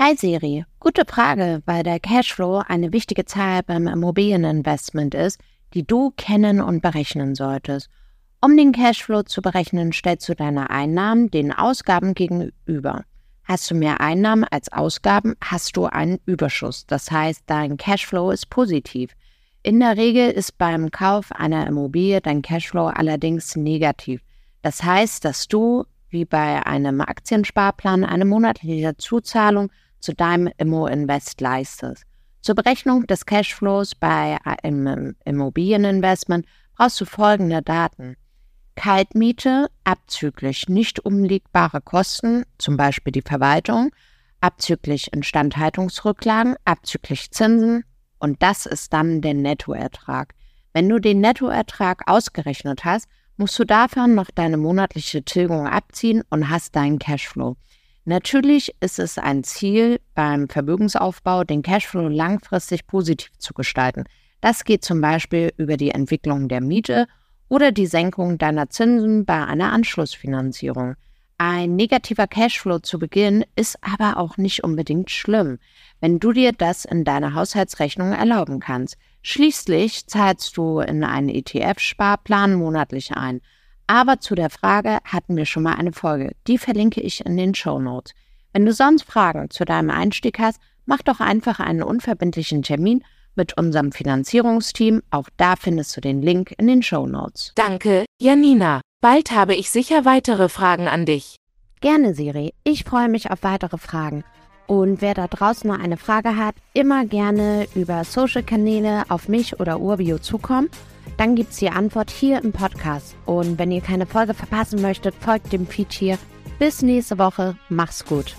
Hi Siri, gute Frage, weil der Cashflow eine wichtige Zahl beim Immobilieninvestment ist, die du kennen und berechnen solltest. Um den Cashflow zu berechnen, stellst du deine Einnahmen den Ausgaben gegenüber. Hast du mehr Einnahmen als Ausgaben, hast du einen Überschuss. Das heißt, dein Cashflow ist positiv. In der Regel ist beim Kauf einer Immobilie dein Cashflow allerdings negativ. Das heißt, dass du, wie bei einem Aktiensparplan, eine monatliche Zuzahlung zu deinem Immo-Invest leistest. Zur Berechnung des Cashflows bei einem Immobilieninvestment brauchst du folgende Daten. Kaltmiete abzüglich nicht umlegbare Kosten, zum Beispiel die Verwaltung, abzüglich Instandhaltungsrücklagen, abzüglich Zinsen und das ist dann der Nettoertrag. Wenn du den Nettoertrag ausgerechnet hast, musst du davon noch deine monatliche Tilgung abziehen und hast deinen Cashflow. Natürlich ist es ein Ziel beim Vermögensaufbau, den Cashflow langfristig positiv zu gestalten. Das geht zum Beispiel über die Entwicklung der Miete oder die Senkung deiner Zinsen bei einer Anschlussfinanzierung. Ein negativer Cashflow zu Beginn ist aber auch nicht unbedingt schlimm, wenn du dir das in deiner Haushaltsrechnung erlauben kannst. Schließlich zahlst du in einen ETF-Sparplan monatlich ein. Aber zu der Frage hatten wir schon mal eine Folge. Die verlinke ich in den Show Notes. Wenn du sonst Fragen zu deinem Einstieg hast, mach doch einfach einen unverbindlichen Termin mit unserem Finanzierungsteam. Auch da findest du den Link in den Show Notes. Danke, Janina. Bald habe ich sicher weitere Fragen an dich. Gerne, Siri. Ich freue mich auf weitere Fragen. Und wer da draußen noch eine Frage hat, immer gerne über Social-Kanäle auf mich oder Urbio zukommen. Dann gibt es die Antwort hier im Podcast. Und wenn ihr keine Folge verpassen möchtet, folgt dem Feed hier. Bis nächste Woche. Mach's gut.